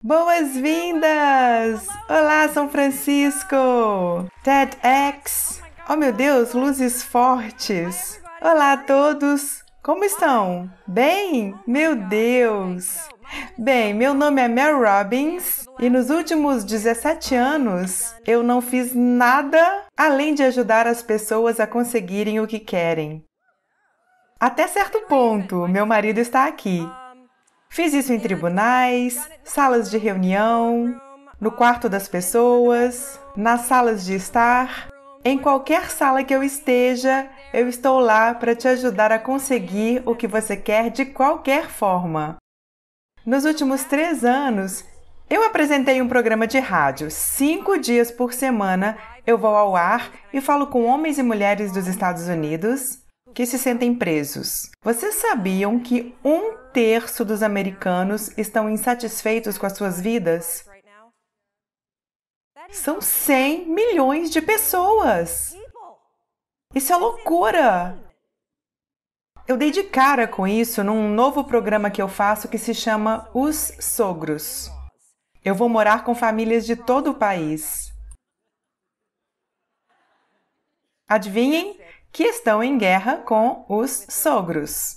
Boas-vindas! Olá, São Francisco! TEDx! Oh meu Deus, luzes fortes! Olá a todos! Como estão? Bem? Meu Deus! Bem, meu nome é Mel Robbins e nos últimos 17 anos eu não fiz nada além de ajudar as pessoas a conseguirem o que querem. Até certo ponto, meu marido está aqui. Fiz isso em tribunais, salas de reunião, no quarto das pessoas, nas salas de estar. Em qualquer sala que eu esteja, eu estou lá para te ajudar a conseguir o que você quer de qualquer forma. Nos últimos três anos, eu apresentei um programa de rádio. Cinco dias por semana eu vou ao ar e falo com homens e mulheres dos Estados Unidos que se sentem presos. Vocês sabiam que um terço dos americanos estão insatisfeitos com as suas vidas? São 100 milhões de pessoas! Isso é loucura! Eu dei de cara com isso num novo programa que eu faço que se chama Os Sogros. Eu vou morar com famílias de todo o país. Adivinhem que estão em guerra com os sogros.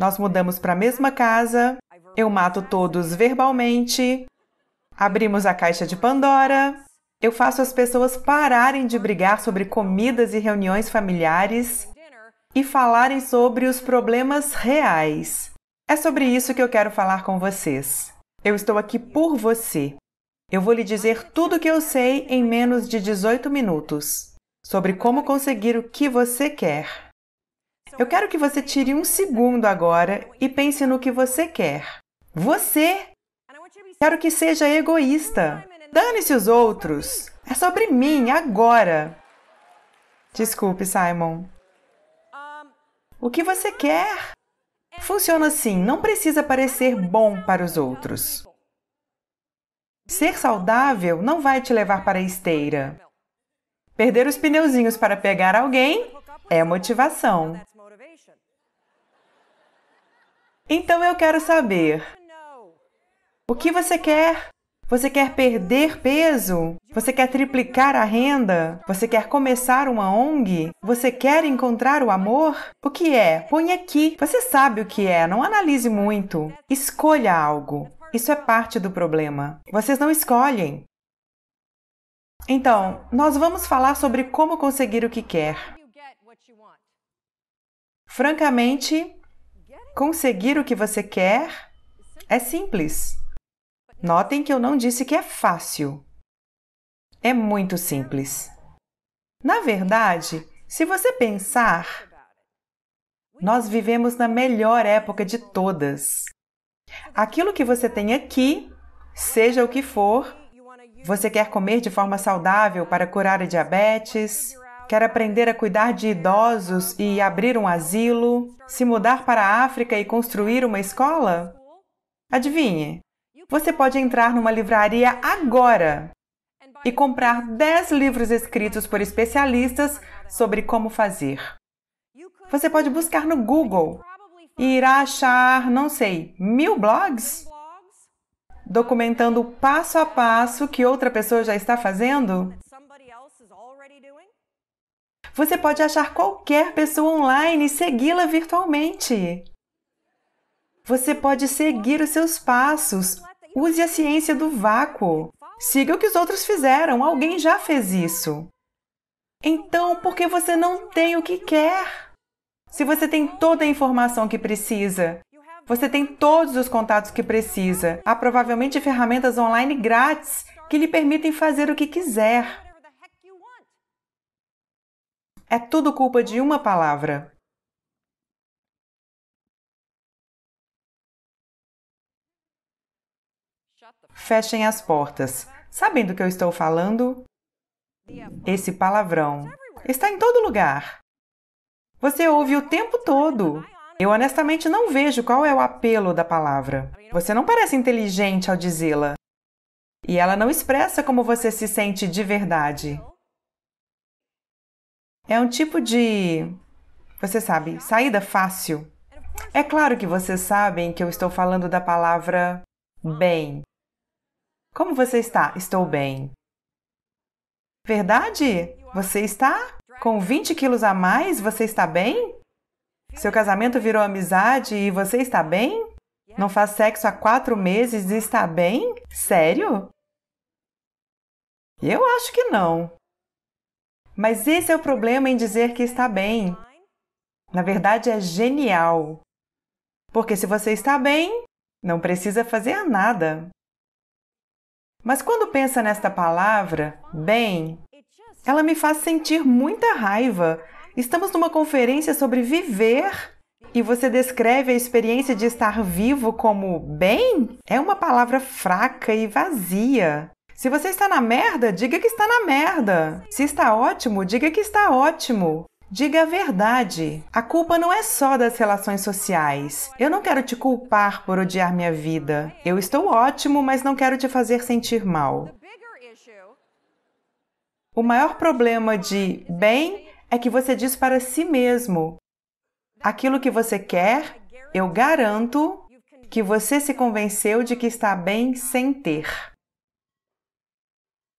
Nós mudamos para a mesma casa, eu mato todos verbalmente, abrimos a caixa de Pandora, eu faço as pessoas pararem de brigar sobre comidas e reuniões familiares e falarem sobre os problemas reais. É sobre isso que eu quero falar com vocês. Eu estou aqui por você. Eu vou lhe dizer tudo o que eu sei em menos de 18 minutos sobre como conseguir o que você quer. Eu quero que você tire um segundo agora e pense no que você quer. Você! Quero que seja egoísta. Dane-se os outros. É sobre mim, agora. Desculpe, Simon. O que você quer? Funciona assim, não precisa parecer bom para os outros. Ser saudável não vai te levar para a esteira. Perder os pneuzinhos para pegar alguém é motivação. Então eu quero saber: o que você quer? Você quer perder peso? Você quer triplicar a renda? Você quer começar uma ONG? Você quer encontrar o amor? O que é? Põe aqui. Você sabe o que é, não analise muito. Escolha algo. Isso é parte do problema. Vocês não escolhem. Então, nós vamos falar sobre como conseguir o que quer. Francamente, conseguir o que você quer é simples. Notem que eu não disse que é fácil. É muito simples. Na verdade, se você pensar, nós vivemos na melhor época de todas. Aquilo que você tem aqui, seja o que for, você quer comer de forma saudável para curar a diabetes, quer aprender a cuidar de idosos e abrir um asilo, se mudar para a África e construir uma escola? Adivinhe, você pode entrar numa livraria agora e comprar 10 livros escritos por especialistas sobre como fazer. Você pode buscar no Google e irá achar, não sei, mil blogs documentando passo a passo que outra pessoa já está fazendo? Você pode achar qualquer pessoa online e segui-la virtualmente. Você pode seguir os seus passos, Use a ciência do vácuo. Siga o que os outros fizeram, alguém já fez isso. Então, por que você não tem o que quer? Se você tem toda a informação que precisa, você tem todos os contatos que precisa, há provavelmente ferramentas online grátis que lhe permitem fazer o que quiser. É tudo culpa de uma palavra. Fechem as portas. Sabem do que eu estou falando? Esse palavrão está em todo lugar. Você ouve o tempo todo. Eu honestamente não vejo qual é o apelo da palavra. Você não parece inteligente ao dizê-la. E ela não expressa como você se sente de verdade. É um tipo de. Você sabe, saída fácil. É claro que vocês sabem que eu estou falando da palavra Bem. Como você está? Estou bem. Verdade? Você está? Com 20 quilos a mais, você está bem? Seu casamento virou amizade e você está bem? Não faz sexo há quatro meses e está bem? Sério? Eu acho que não. Mas esse é o problema em dizer que está bem. Na verdade, é genial. Porque se você está bem, não precisa fazer nada. Mas quando pensa nesta palavra, bem, ela me faz sentir muita raiva. Estamos numa conferência sobre viver e você descreve a experiência de estar vivo como bem? É uma palavra fraca e vazia. Se você está na merda, diga que está na merda. Se está ótimo, diga que está ótimo. Diga a verdade. A culpa não é só das relações sociais. Eu não quero te culpar por odiar minha vida. Eu estou ótimo, mas não quero te fazer sentir mal. O maior problema de bem é que você diz para si mesmo: aquilo que você quer, eu garanto que você se convenceu de que está bem sem ter.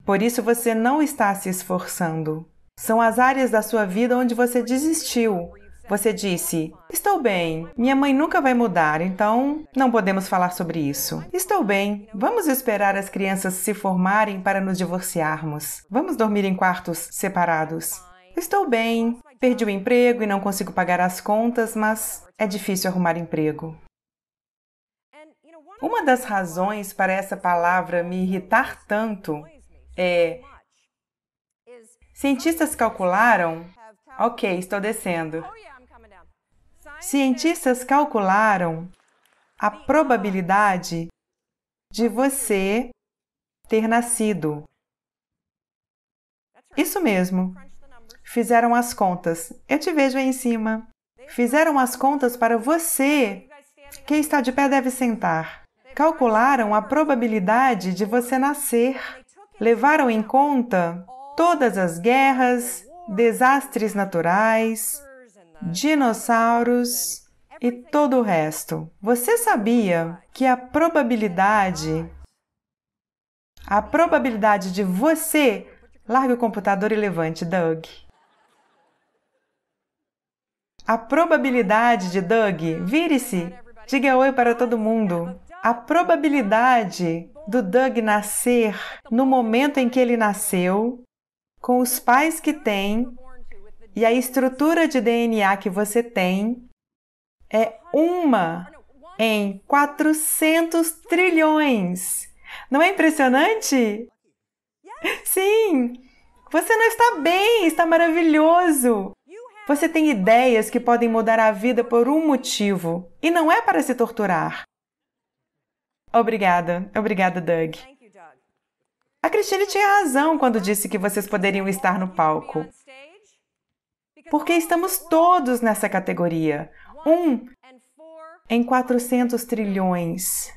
Por isso você não está se esforçando. São as áreas da sua vida onde você desistiu. Você disse: Estou bem, minha mãe nunca vai mudar, então não podemos falar sobre isso. Estou bem, vamos esperar as crianças se formarem para nos divorciarmos. Vamos dormir em quartos separados. Estou bem, perdi o emprego e não consigo pagar as contas, mas é difícil arrumar emprego. Uma das razões para essa palavra me irritar tanto é Cientistas calcularam. Ok, estou descendo. Cientistas calcularam a probabilidade de você ter nascido. Isso mesmo. Fizeram as contas. Eu te vejo aí em cima. Fizeram as contas para você. Quem está de pé deve sentar. Calcularam a probabilidade de você nascer. Levaram em conta todas as guerras, desastres naturais, dinossauros e todo o resto. Você sabia que a probabilidade a probabilidade de você largue o computador e levante, Doug. A probabilidade de Doug, vire-se, diga oi para todo mundo. A probabilidade do Doug nascer no momento em que ele nasceu com os pais que tem e a estrutura de DNA que você tem é uma em 400 trilhões. Não é impressionante? Sim! Você não está bem, está maravilhoso. Você tem ideias que podem mudar a vida por um motivo e não é para se torturar. Obrigada, obrigada, Doug. A Cristine tinha razão quando disse que vocês poderiam estar no palco. Porque estamos todos nessa categoria. Um em 400 trilhões.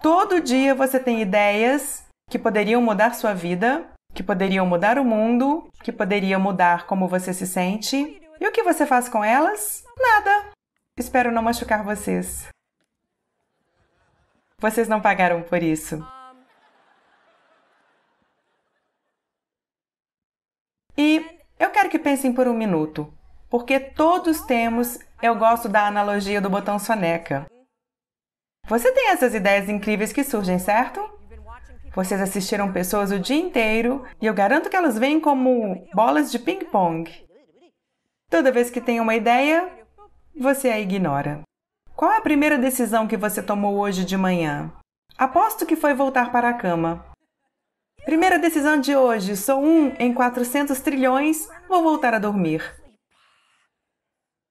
Todo dia você tem ideias que poderiam mudar sua vida, que poderiam mudar o mundo, que poderiam mudar como você se sente. E o que você faz com elas? Nada. Espero não machucar vocês. Vocês não pagaram por isso. E eu quero que pensem por um minuto, porque todos temos, eu gosto da analogia do botão soneca. Você tem essas ideias incríveis que surgem, certo? Vocês assistiram pessoas o dia inteiro e eu garanto que elas vêm como bolas de ping-pong. Toda vez que tem uma ideia, você a ignora. Qual a primeira decisão que você tomou hoje de manhã? Aposto que foi voltar para a cama. Primeira decisão de hoje: sou um em 400 trilhões, vou voltar a dormir.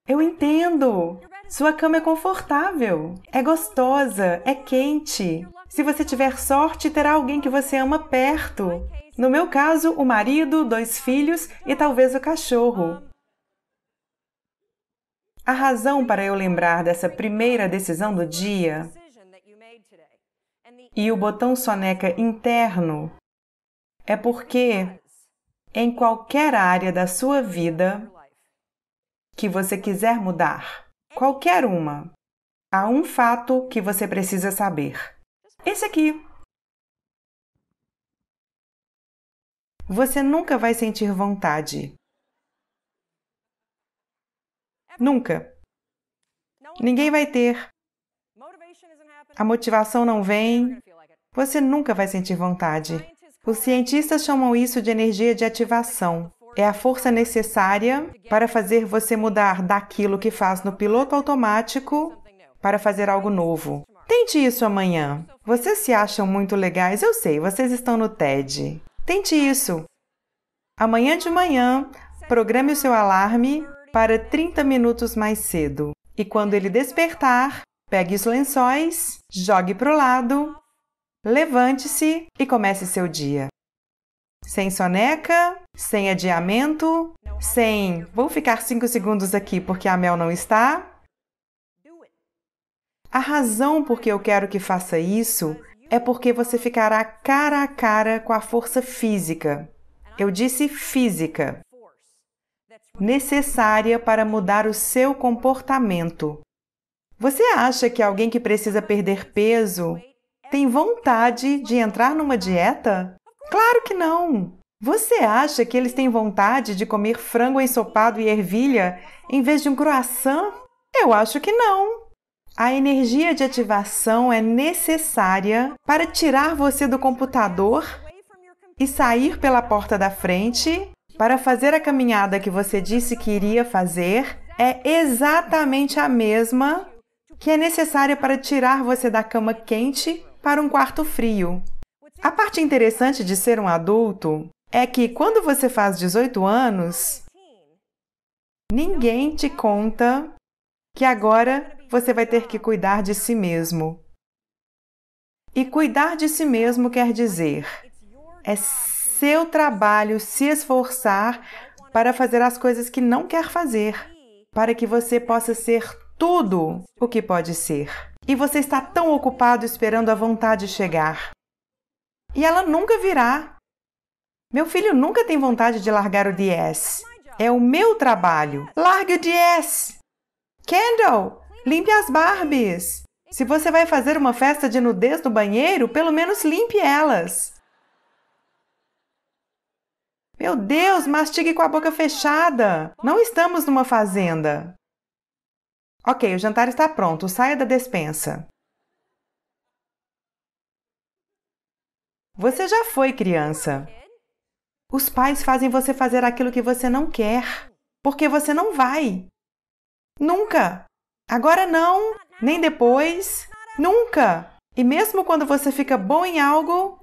Eu entendo. Sua cama é confortável, é gostosa, é quente. Se você tiver sorte, terá alguém que você ama perto. No meu caso, o marido, dois filhos e talvez o cachorro. A razão para eu lembrar dessa primeira decisão do dia e o botão soneca interno é porque em qualquer área da sua vida que você quiser mudar, qualquer uma, há um fato que você precisa saber. Esse aqui. Você nunca vai sentir vontade. Nunca. Ninguém vai ter. A motivação não vem. Você nunca vai sentir vontade. Os cientistas chamam isso de energia de ativação. É a força necessária para fazer você mudar daquilo que faz no piloto automático para fazer algo novo. Tente isso amanhã. Vocês se acham muito legais? Eu sei, vocês estão no TED. Tente isso. Amanhã de manhã, programe o seu alarme para 30 minutos mais cedo. E quando ele despertar, pegue os lençóis, jogue para o lado, levante-se e comece seu dia. Sem soneca, sem adiamento, sem vou ficar cinco segundos aqui porque a Mel não está. A razão por que eu quero que faça isso é porque você ficará cara a cara com a força física. Eu disse física. Necessária para mudar o seu comportamento. Você acha que alguém que precisa perder peso tem vontade de entrar numa dieta? Claro que não! Você acha que eles têm vontade de comer frango ensopado e ervilha em vez de um croissant? Eu acho que não. A energia de ativação é necessária para tirar você do computador e sair pela porta da frente para fazer a caminhada que você disse que iria fazer é exatamente a mesma que é necessária para tirar você da cama quente para um quarto frio. A parte interessante de ser um adulto é que quando você faz 18 anos, ninguém te conta que agora você vai ter que cuidar de si mesmo. E cuidar de si mesmo quer dizer é seu trabalho se esforçar para fazer as coisas que não quer fazer, para que você possa ser tudo o que pode ser. E você está tão ocupado esperando a vontade chegar. E ela nunca virá. Meu filho nunca tem vontade de largar o DS. É o meu trabalho. Largue o DS! Kendall, limpe as Barbies. Se você vai fazer uma festa de nudez no banheiro, pelo menos limpe elas. Meu Deus, mastigue com a boca fechada. Não estamos numa fazenda. Ok, o jantar está pronto. Saia da despensa. Você já foi criança. Os pais fazem você fazer aquilo que você não quer, porque você não vai. Nunca. Agora não, nem depois, nunca. E mesmo quando você fica bom em algo,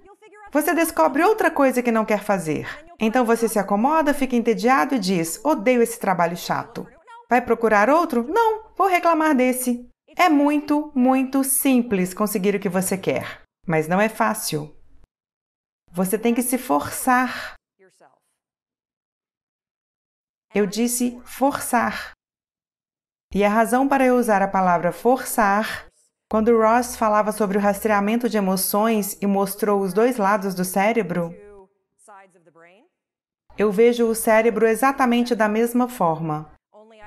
você descobre outra coisa que não quer fazer. Então você se acomoda, fica entediado e diz: Odeio esse trabalho chato. Vai procurar outro? Não, vou reclamar desse. É muito, muito simples conseguir o que você quer, mas não é fácil. Você tem que se forçar eu disse forçar. E a razão para eu usar a palavra forçar, quando Ross falava sobre o rastreamento de emoções e mostrou os dois lados do cérebro, eu vejo o cérebro exatamente da mesma forma.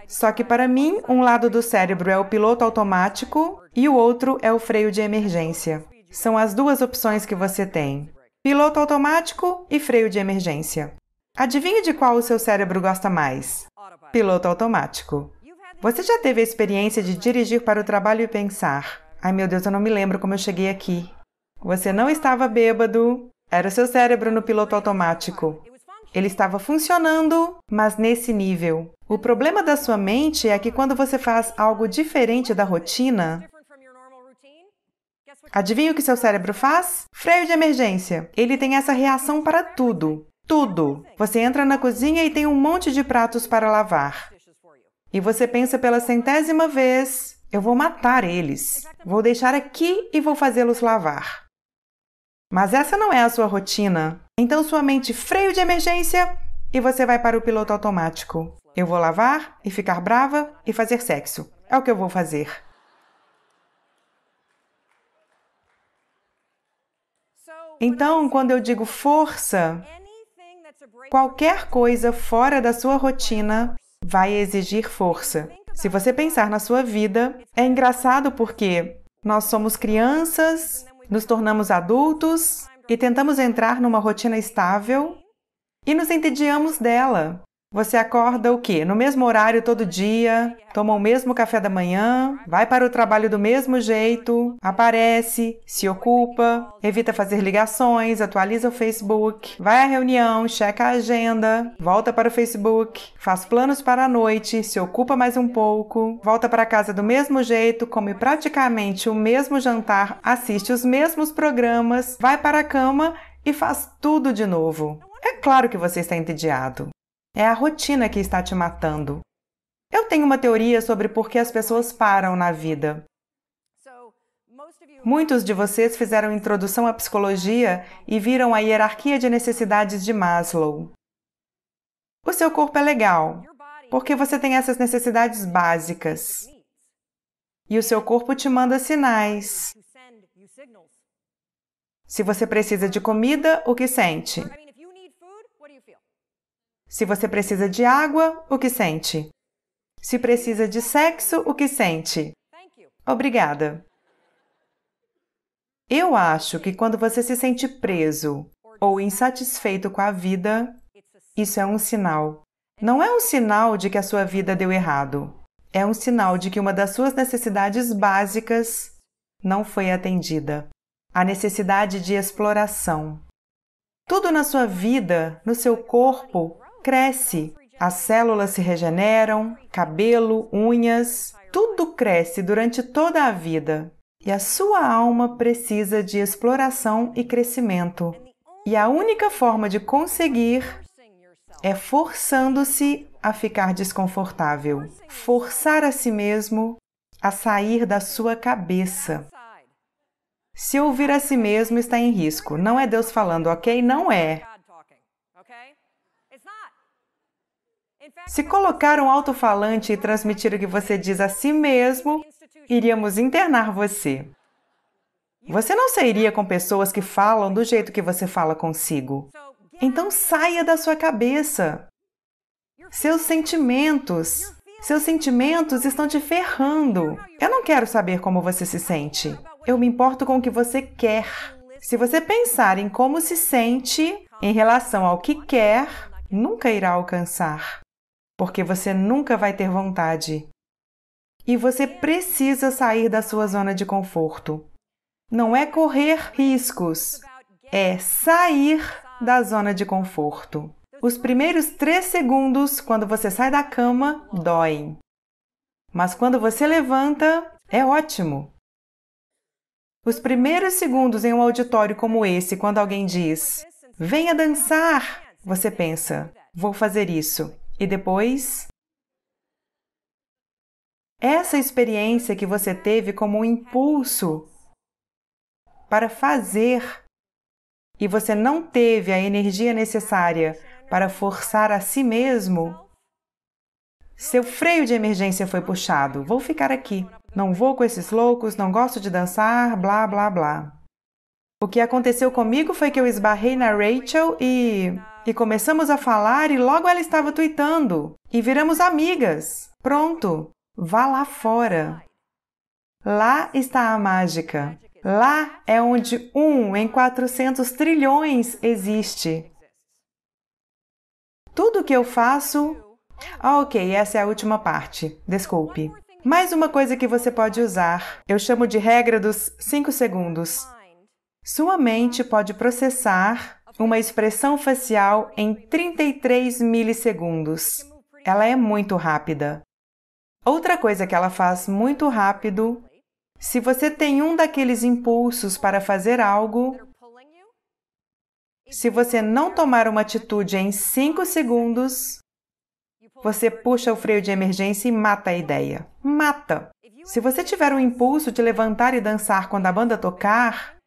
Só que para mim, um lado do cérebro é o piloto automático e o outro é o freio de emergência. São as duas opções que você tem: piloto automático e freio de emergência. Adivinhe de qual o seu cérebro gosta mais? Piloto automático. Você já teve a experiência de dirigir para o trabalho e pensar: ai meu Deus, eu não me lembro como eu cheguei aqui. Você não estava bêbado, era o seu cérebro no piloto automático. Ele estava funcionando, mas nesse nível. O problema da sua mente é que quando você faz algo diferente da rotina, adivinha o que seu cérebro faz? Freio de emergência. Ele tem essa reação para tudo tudo. Você entra na cozinha e tem um monte de pratos para lavar. E você pensa pela centésima vez: eu vou matar eles. Vou deixar aqui e vou fazê-los lavar. Mas essa não é a sua rotina. Então sua mente freio de emergência e você vai para o piloto automático. Eu vou lavar e ficar brava e fazer sexo. É o que eu vou fazer. Então, quando eu digo força, Qualquer coisa fora da sua rotina vai exigir força. Se você pensar na sua vida, é engraçado porque nós somos crianças, nos tornamos adultos e tentamos entrar numa rotina estável e nos entediamos dela. Você acorda o quê? No mesmo horário todo dia, toma o mesmo café da manhã, vai para o trabalho do mesmo jeito, aparece, se ocupa, evita fazer ligações, atualiza o Facebook, vai à reunião, checa a agenda, volta para o Facebook, faz planos para a noite, se ocupa mais um pouco, volta para casa do mesmo jeito, come praticamente o mesmo jantar, assiste os mesmos programas, vai para a cama e faz tudo de novo. É claro que você está entediado. É a rotina que está te matando. Eu tenho uma teoria sobre por que as pessoas param na vida. Muitos de vocês fizeram introdução à psicologia e viram a hierarquia de necessidades de Maslow. O seu corpo é legal, porque você tem essas necessidades básicas. E o seu corpo te manda sinais. Se você precisa de comida, o que sente? Se você precisa de água, o que sente? Se precisa de sexo, o que sente? Obrigada. Eu acho que quando você se sente preso ou insatisfeito com a vida, isso é um sinal. Não é um sinal de que a sua vida deu errado. É um sinal de que uma das suas necessidades básicas não foi atendida a necessidade de exploração. Tudo na sua vida, no seu corpo, cresce. As células se regeneram, cabelo, unhas, tudo cresce durante toda a vida. E a sua alma precisa de exploração e crescimento. E a única forma de conseguir é forçando-se a ficar desconfortável, forçar a si mesmo a sair da sua cabeça. Se ouvir a si mesmo está em risco. Não é Deus falando, ok? Não é. Se colocar um alto-falante e transmitir o que você diz a si mesmo, iríamos internar você. Você não sairia com pessoas que falam do jeito que você fala consigo. Então saia da sua cabeça. Seus sentimentos. Seus sentimentos estão te ferrando. Eu não quero saber como você se sente. Eu me importo com o que você quer. Se você pensar em como se sente em relação ao que quer, nunca irá alcançar porque você nunca vai ter vontade. E você precisa sair da sua zona de conforto. Não é correr riscos, é sair da zona de conforto. Os primeiros três segundos, quando você sai da cama, doem. Mas quando você levanta, é ótimo. Os primeiros segundos em um auditório como esse, quando alguém diz: Venha dançar, você pensa: Vou fazer isso. E depois, essa experiência que você teve como um impulso para fazer e você não teve a energia necessária para forçar a si mesmo, seu freio de emergência foi puxado. Vou ficar aqui. Não vou com esses loucos, não gosto de dançar, blá blá blá. O que aconteceu comigo foi que eu esbarrei na Rachel e e começamos a falar e logo ela estava tweetando. E viramos amigas. Pronto, vá lá fora. Lá está a mágica. Lá é onde um em 400 trilhões existe. Tudo que eu faço. Ah, ok, essa é a última parte. Desculpe. Mais uma coisa que você pode usar. Eu chamo de regra dos 5 segundos. Sua mente pode processar uma expressão facial em 33 milissegundos. Ela é muito rápida. Outra coisa que ela faz muito rápido, se você tem um daqueles impulsos para fazer algo, se você não tomar uma atitude em 5 segundos, você puxa o freio de emergência e mata a ideia. Mata! Se você tiver o impulso de levantar e dançar quando a banda tocar,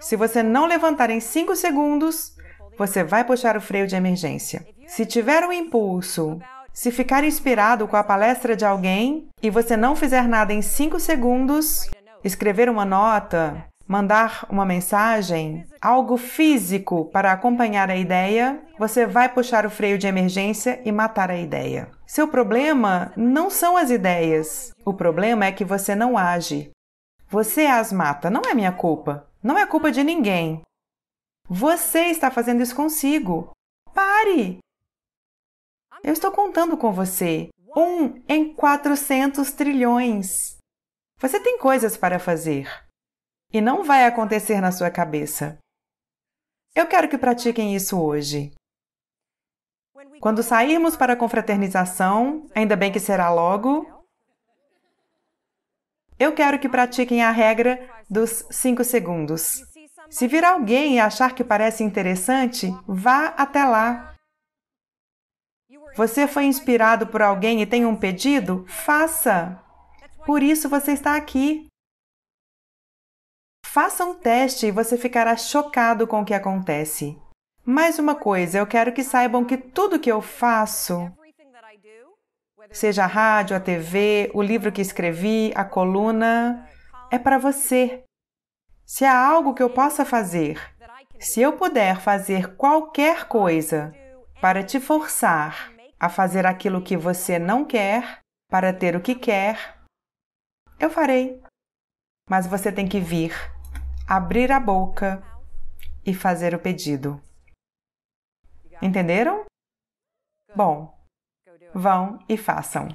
se você não levantar em 5 segundos, você vai puxar o freio de emergência. Se tiver um impulso, se ficar inspirado com a palestra de alguém e você não fizer nada em 5 segundos, escrever uma nota, mandar uma mensagem, algo físico para acompanhar a ideia, você vai puxar o freio de emergência e matar a ideia. Seu problema não são as ideias. O problema é que você não age. Você as mata, não é minha culpa. Não é culpa de ninguém. Você está fazendo isso consigo. Pare! Eu estou contando com você. Um em 400 trilhões. Você tem coisas para fazer. E não vai acontecer na sua cabeça. Eu quero que pratiquem isso hoje. Quando sairmos para a confraternização, ainda bem que será logo, eu quero que pratiquem a regra dos 5 segundos. Se vir alguém e achar que parece interessante, vá até lá. Você foi inspirado por alguém e tem um pedido? Faça! Por isso você está aqui. Faça um teste e você ficará chocado com o que acontece. Mais uma coisa, eu quero que saibam que tudo que eu faço, seja a rádio, a TV, o livro que escrevi, a coluna, é para você. Se há algo que eu possa fazer, se eu puder fazer qualquer coisa para te forçar a fazer aquilo que você não quer, para ter o que quer, eu farei. Mas você tem que vir, abrir a boca e fazer o pedido. Entenderam? Bom, vão e façam.